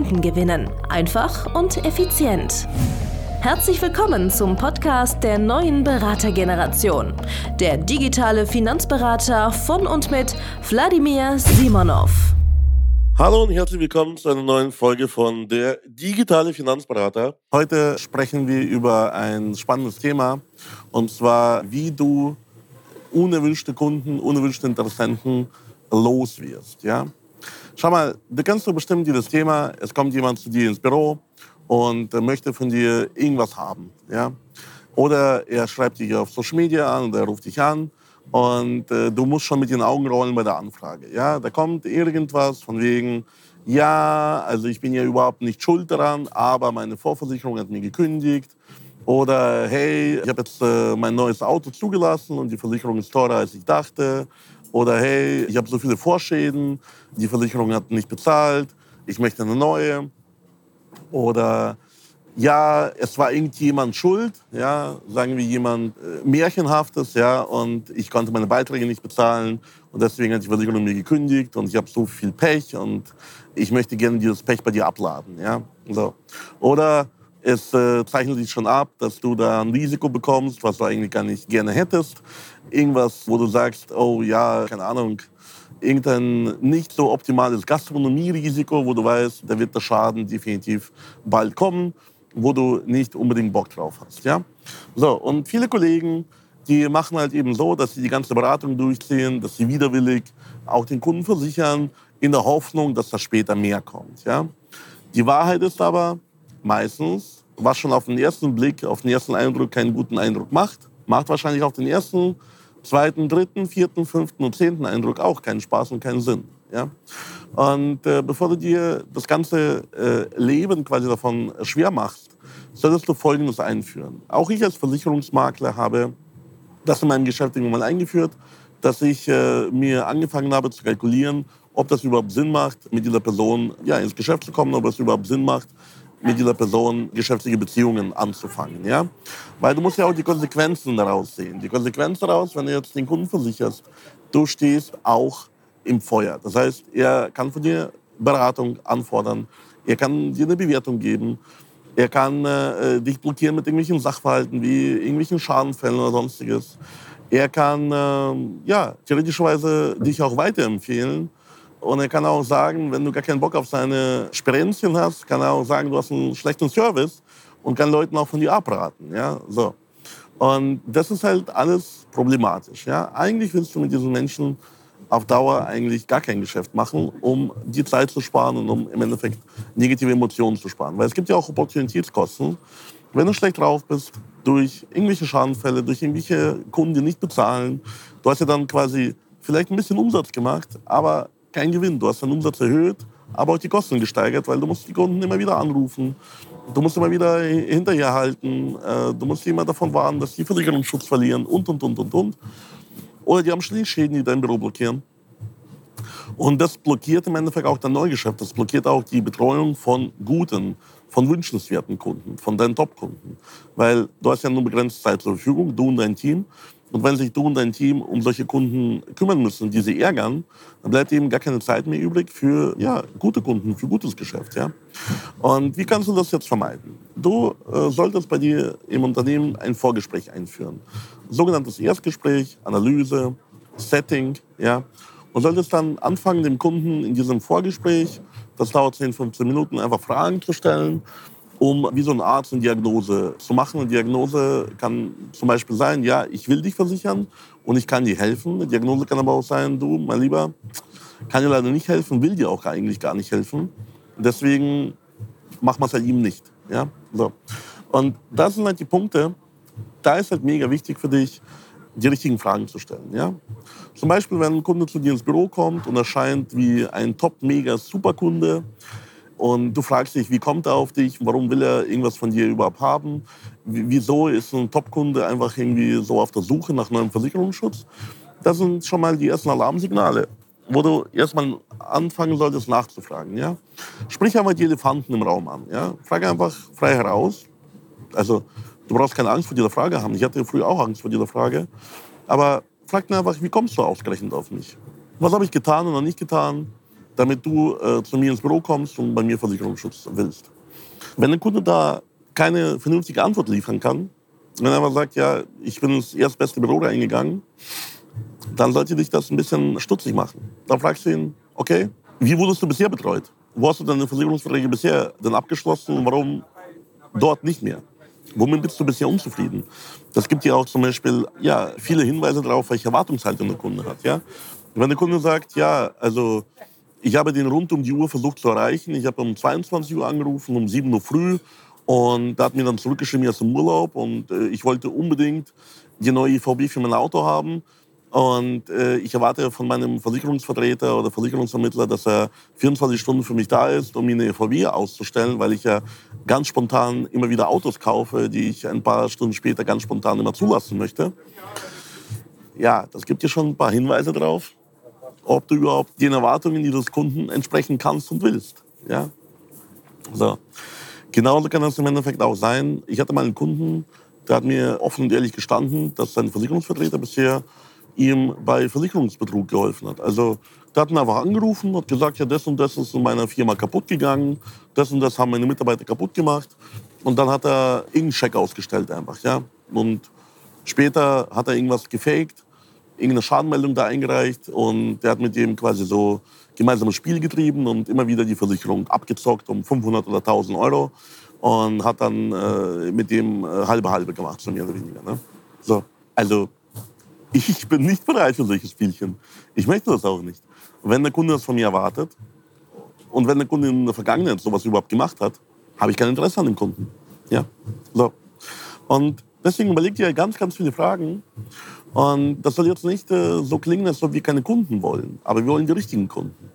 Kunden gewinnen. Einfach und effizient. Herzlich willkommen zum Podcast der neuen Beratergeneration. Der digitale Finanzberater von und mit Wladimir Simonov. Hallo und herzlich willkommen zu einer neuen Folge von der digitale Finanzberater. Heute sprechen wir über ein spannendes Thema und zwar, wie du unerwünschte Kunden, unerwünschte Interessenten los wirst. Ja? Schau mal, du kennst doch bestimmt dieses Thema, es kommt jemand zu dir ins Büro und möchte von dir irgendwas haben. Ja? Oder er schreibt dich auf Social Media an oder er ruft dich an und äh, du musst schon mit den Augen rollen bei der Anfrage. Ja? Da kommt irgendwas von wegen, ja, also ich bin ja überhaupt nicht schuld daran, aber meine Vorversicherung hat mir gekündigt. Oder hey, ich habe jetzt äh, mein neues Auto zugelassen und die Versicherung ist teurer, als ich dachte. Oder hey, ich habe so viele Vorschäden, die Versicherung hat nicht bezahlt, ich möchte eine neue. Oder ja, es war irgendjemand schuld, ja, sagen wir jemand äh, Märchenhaftes, ja, und ich konnte meine Beiträge nicht bezahlen und deswegen hat die Versicherung mir gekündigt und ich habe so viel Pech und ich möchte gerne dieses Pech bei dir abladen, ja. So. Oder es äh, zeichnet sich schon ab, dass du da ein Risiko bekommst, was du eigentlich gar nicht gerne hättest. Irgendwas, wo du sagst, oh ja, keine Ahnung, irgendein nicht so optimales Gastronomierisiko, wo du weißt, da wird der Schaden definitiv bald kommen, wo du nicht unbedingt Bock drauf hast. Ja? So, und viele Kollegen, die machen halt eben so, dass sie die ganze Beratung durchziehen, dass sie widerwillig auch den Kunden versichern, in der Hoffnung, dass da später mehr kommt. Ja? Die Wahrheit ist aber, meistens, was schon auf den ersten Blick, auf den ersten Eindruck keinen guten Eindruck macht, macht wahrscheinlich auf den ersten, zweiten, dritten, vierten, fünften und zehnten Eindruck auch keinen Spaß und keinen Sinn. Ja? Und äh, bevor du dir das ganze äh, Leben quasi davon schwer machst, solltest du Folgendes einführen. Auch ich als Versicherungsmakler habe das in meinem Geschäft irgendwann mal eingeführt, dass ich äh, mir angefangen habe zu kalkulieren, ob das überhaupt Sinn macht, mit dieser Person ja, ins Geschäft zu kommen, ob es überhaupt Sinn macht, mit dieser Person geschäftliche Beziehungen anzufangen. Ja? Weil du musst ja auch die Konsequenzen daraus sehen. Die Konsequenz daraus, wenn du jetzt den Kunden versicherst, du stehst auch im Feuer. Das heißt, er kann von dir Beratung anfordern, er kann dir eine Bewertung geben, er kann äh, dich blockieren mit irgendwelchen Sachverhalten wie irgendwelchen Schadenfällen oder sonstiges. Er kann äh, ja, theoretischerweise dich auch weiterempfehlen und er kann auch sagen, wenn du gar keinen Bock auf seine Sperenzchen hast, kann er auch sagen, du hast einen schlechten Service und kann Leuten auch von dir abraten. Ja? So. Und das ist halt alles problematisch. Ja? Eigentlich willst du mit diesen Menschen auf Dauer eigentlich gar kein Geschäft machen, um die Zeit zu sparen und um im Endeffekt negative Emotionen zu sparen. Weil es gibt ja auch Opportunitätskosten. Wenn du schlecht drauf bist, durch irgendwelche Schadenfälle, durch irgendwelche Kunden, die nicht bezahlen, du hast ja dann quasi vielleicht ein bisschen Umsatz gemacht, aber kein Gewinn. Du hast deinen Umsatz erhöht, aber auch die Kosten gesteigert, weil du musst die Kunden immer wieder anrufen. Du musst immer wieder hinterherhalten. Äh, du musst immer davon warnen, dass die Versicherungsschutz verlieren und, und, und, und, und. Oder die haben Schäden, die dein Büro blockieren. Und das blockiert im Endeffekt auch dein Neugeschäft. Das blockiert auch die Betreuung von guten, von wünschenswerten Kunden, von deinen Top-Kunden. Weil du hast ja nur begrenzte Zeit zur Verfügung, du und dein Team. Und wenn sich du und dein Team um solche Kunden kümmern müssen, die sie ärgern, dann bleibt eben gar keine Zeit mehr übrig für ja, gute Kunden, für gutes Geschäft. Ja? Und wie kannst du das jetzt vermeiden? Du äh, solltest bei dir im Unternehmen ein Vorgespräch einführen. Sogenanntes Erstgespräch, Analyse, Setting. Ja? Und solltest dann anfangen, dem Kunden in diesem Vorgespräch, das dauert 10, 15 Minuten, einfach Fragen zu stellen um wie so ein Arzt eine Diagnose zu machen. Eine Diagnose kann zum Beispiel sein, ja, ich will dich versichern und ich kann dir helfen. Eine Diagnose kann aber auch sein, du, mein Lieber, kann dir leider nicht helfen, will dir auch eigentlich gar nicht helfen. Deswegen machen wir es halt ihm nicht. Ja? So. Und das sind halt die Punkte, da ist halt mega wichtig für dich, die richtigen Fragen zu stellen. Ja? Zum Beispiel, wenn ein Kunde zu dir ins Büro kommt und erscheint wie ein Top-Mega-Superkunde, und du fragst dich, wie kommt er auf dich? Warum will er irgendwas von dir überhaupt haben? Wieso ist ein Top-Kunde einfach irgendwie so auf der Suche nach neuem Versicherungsschutz? Das sind schon mal die ersten Alarmsignale, wo du erstmal anfangen solltest nachzufragen. Ja? Sprich einmal die Elefanten im Raum an. Ja? Frage einfach frei heraus. Also du brauchst keine Angst vor dieser Frage haben. Ich hatte früher auch Angst vor dieser Frage. Aber frag mir einfach, wie kommst du ausgerechnet auf mich? Was habe ich getan oder nicht getan, damit du äh, zu mir ins Büro kommst und bei mir Versicherungsschutz willst? Wenn ein Kunde da keine vernünftige Antwort liefern kann, wenn er aber sagt, ja, ich bin ins erstbeste Büro reingegangen, dann sollte dich das ein bisschen stutzig machen. Dann fragst du ihn, okay, wie wurdest du bisher betreut? Wo hast du deine Versicherungsverträge bisher denn abgeschlossen und warum dort nicht mehr? Womit bist du bisher unzufrieden? Das gibt ja auch zum Beispiel ja, viele Hinweise darauf, welche Erwartungshaltung der Kunde hat. Ja? Wenn der Kunde sagt, ja, also ich habe den rund um die Uhr versucht zu erreichen, ich habe um 22 Uhr angerufen, um 7 Uhr früh. Und da hat mir dann zurückgeschrieben, er ist im Urlaub. Und äh, ich wollte unbedingt die neue IVB für mein Auto haben. Und äh, ich erwarte von meinem Versicherungsvertreter oder Versicherungsvermittler, dass er 24 Stunden für mich da ist, um mir eine VW auszustellen, weil ich ja ganz spontan immer wieder Autos kaufe, die ich ein paar Stunden später ganz spontan immer zulassen möchte. Ja, das gibt dir schon ein paar Hinweise darauf, ob du überhaupt den Erwartungen dieses Kunden entsprechen kannst und willst. Ja? So. Genauso kann das im Endeffekt auch sein. Ich hatte mal einen Kunden, der hat mir offen und ehrlich gestanden, dass sein Versicherungsvertreter bisher ihm bei Versicherungsbetrug geholfen hat. Also der hat ihn einfach angerufen und gesagt, ja, das und das ist in meiner Firma kaputt gegangen, das und das haben meine Mitarbeiter kaputt gemacht. Und dann hat er irgendeinen Scheck ausgestellt einfach, ja. Und später hat er irgendwas gefaked, irgendeine Schadenmeldung da eingereicht und der hat mit dem quasi so gemeinsames Spiel getrieben und immer wieder die Versicherung abgezockt um 500 oder 1000 Euro und hat dann äh, mit dem äh, halbe halbe gemacht, so mehr oder weniger. Ne? So, also ich bin nicht bereit für solche Spielchen. Ich möchte das auch nicht. Wenn der Kunde das von mir erwartet und wenn der Kunde in der Vergangenheit sowas überhaupt gemacht hat, habe ich kein Interesse an dem Kunden. Ja, so. Und deswegen überlegt ihr ganz, ganz viele Fragen. Und das soll jetzt nicht äh, so klingen, als ob wir keine Kunden wollen. Aber wir wollen die richtigen Kunden.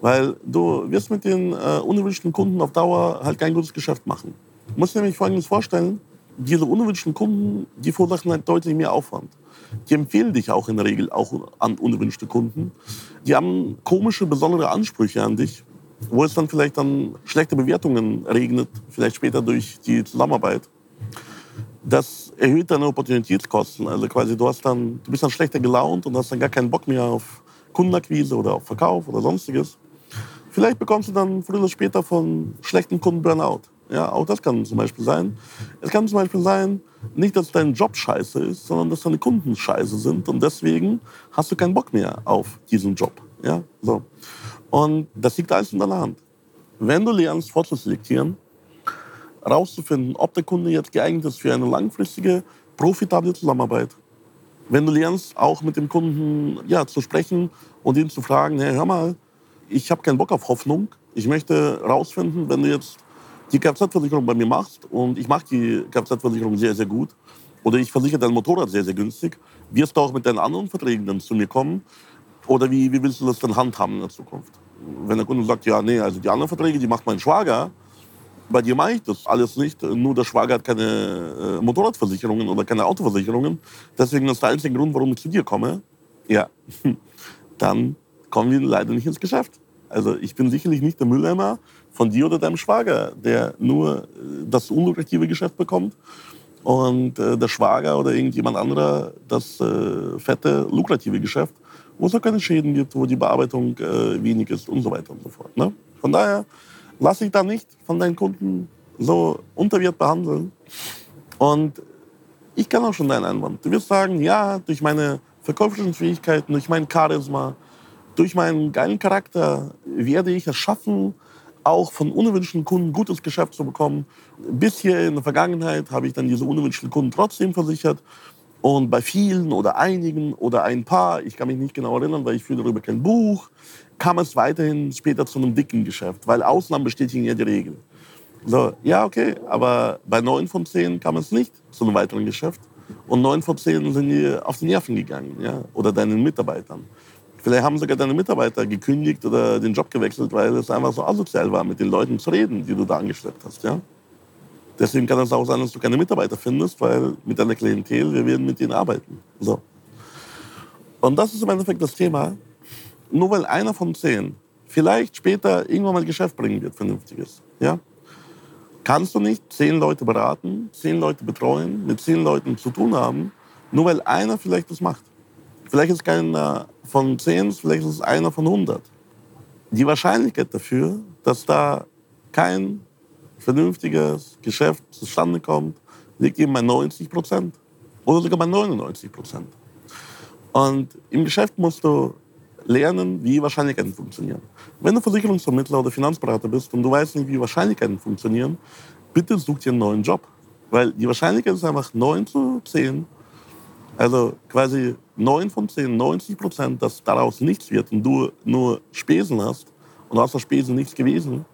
Weil du wirst mit den äh, unerwünschten Kunden auf Dauer halt kein gutes Geschäft machen. Du musst dir nämlich Folgendes vorstellen. Diese unerwünschten Kunden, die verursachen halt deutlich mehr Aufwand. Die empfehlen dich auch in der Regel auch an unerwünschte Kunden. Die haben komische, besondere Ansprüche an dich, wo es dann vielleicht dann schlechte Bewertungen regnet, vielleicht später durch die Zusammenarbeit. Das erhöht deine Opportunitätskosten. Also quasi du hast dann, du bist dann schlechter gelaunt und hast dann gar keinen Bock mehr auf Kundenakquise oder auf Verkauf oder sonstiges. Vielleicht bekommst du dann früher oder später von schlechten Kunden Burnout. Ja, auch das kann zum Beispiel sein. Es kann zum Beispiel sein, nicht, dass dein Job scheiße ist, sondern dass deine Kunden scheiße sind und deswegen hast du keinen Bock mehr auf diesen Job. Ja, so. Und das liegt alles in deiner Hand. Wenn du lernst, vorzuselektieren, herauszufinden, ob der Kunde jetzt geeignet ist für eine langfristige, profitable Zusammenarbeit. Wenn du lernst, auch mit dem Kunden ja, zu sprechen und ihn zu fragen, hey, hör mal, ich habe keinen Bock auf Hoffnung. Ich möchte herausfinden, wenn du jetzt die Kfz-Versicherung bei mir machst und ich mache die Kfz-Versicherung sehr, sehr gut oder ich versichere dein Motorrad sehr, sehr günstig, wirst du auch mit deinen anderen Verträgen dann zu mir kommen oder wie, wie willst du das dann handhaben in der Zukunft? Wenn der Kunde sagt, ja, nee, also die anderen Verträge, die macht mein Schwager, bei dir mache ich das alles nicht. Nur der Schwager hat keine äh, Motorradversicherungen oder keine Autoversicherungen. Deswegen ist der einzige Grund, warum ich zu dir komme. Ja, dann kommen wir leider nicht ins Geschäft. Also ich bin sicherlich nicht der Mülleimer, von dir oder deinem Schwager, der nur äh, das unlukrative Geschäft bekommt und äh, der Schwager oder irgendjemand anderer das äh, fette, lukrative Geschäft, wo es auch keine Schäden gibt, wo die Bearbeitung äh, wenig ist und so weiter und so fort. Ne? Von daher lass dich da nicht von deinen Kunden so unterwert behandeln. Und ich kann auch schon deinen Einwand. Du wirst sagen, ja, durch meine verkäuferischen Fähigkeiten, durch mein Charisma, durch meinen geilen Charakter werde ich es schaffen, auch von unerwünschten Kunden gutes Geschäft zu bekommen. Bisher in der Vergangenheit habe ich dann diese unerwünschten Kunden trotzdem versichert. Und bei vielen oder einigen oder ein paar, ich kann mich nicht genau erinnern, weil ich führe darüber kein Buch, kam es weiterhin später zu einem dicken Geschäft, weil Ausnahmen bestätigen ja die Regel. So, ja, okay, aber bei neun von zehn kam es nicht zu einem weiteren Geschäft. Und neun von zehn sind die auf die Nerven gegangen, ja, oder deinen Mitarbeitern. Vielleicht haben sogar deine Mitarbeiter gekündigt oder den Job gewechselt, weil es einfach so asozial war, mit den Leuten zu reden, die du da angeschleppt hast. Ja? Deswegen kann es auch sein, dass du keine Mitarbeiter findest, weil mit deiner Klientel, wir werden mit denen arbeiten. So. Und das ist im Endeffekt das Thema. Nur weil einer von zehn vielleicht später irgendwann mal Geschäft bringen wird, vernünftiges, ja, kannst du nicht zehn Leute beraten, zehn Leute betreuen, mit zehn Leuten zu tun haben, nur weil einer vielleicht das macht. Vielleicht ist keiner von zehn, vielleicht ist es einer von hundert. Die Wahrscheinlichkeit dafür, dass da kein vernünftiges Geschäft zustande kommt, liegt eben bei 90 Prozent oder sogar bei 99 Prozent. Und im Geschäft musst du lernen, wie Wahrscheinlichkeiten funktionieren. Wenn du Versicherungsvermittler oder Finanzberater bist und du weißt nicht, wie Wahrscheinlichkeiten funktionieren, bitte such dir einen neuen Job. Weil die Wahrscheinlichkeit ist einfach 9 zu 10. Also quasi 9 von 10, 90 Prozent, dass daraus nichts wird und du nur Spesen hast und aus der Spesen nichts gewesen,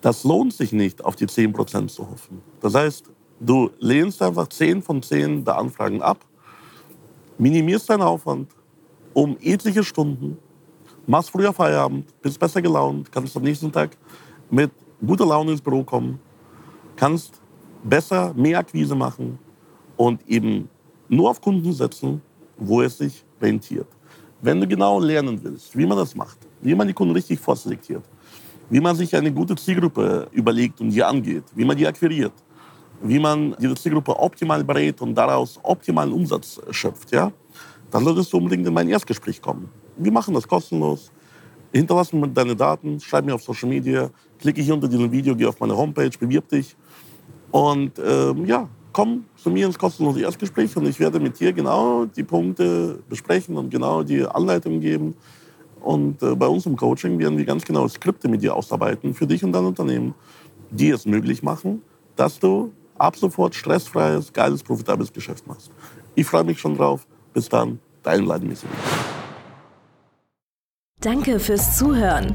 das lohnt sich nicht, auf die 10 Prozent zu hoffen. Das heißt, du lehnst einfach 10 von 10 der Anfragen ab, minimierst deinen Aufwand um etliche Stunden machst früher Feierabend, bist besser gelaunt, kannst am nächsten Tag mit guter Laune ins Büro kommen, kannst besser mehr Akquise machen und eben nur auf Kunden setzen, wo es sich rentiert. Wenn du genau lernen willst, wie man das macht, wie man die Kunden richtig vorselektiert, wie man sich eine gute Zielgruppe überlegt und die angeht, wie man die akquiriert, wie man diese Zielgruppe optimal berät und daraus optimalen Umsatz schöpft, ja, dann solltest du unbedingt in mein Erstgespräch kommen. Wir machen das kostenlos. Hinterlass mir deine Daten, schreib mir auf Social Media, klicke hier unter diesem Video, geh auf meine Homepage, bewirb dich. Und ähm, ja, komm zu mir ins kostenlose Erstgespräch und ich werde mit dir genau die Punkte besprechen und genau die Anleitungen geben. Und äh, bei uns im Coaching werden wir ganz genau Skripte mit dir ausarbeiten für dich und dein Unternehmen, die es möglich machen, dass du ab sofort stressfreies, geiles, profitables Geschäft machst. Ich freue mich schon drauf. Bis dann, dein Vladimir Danke fürs Zuhören.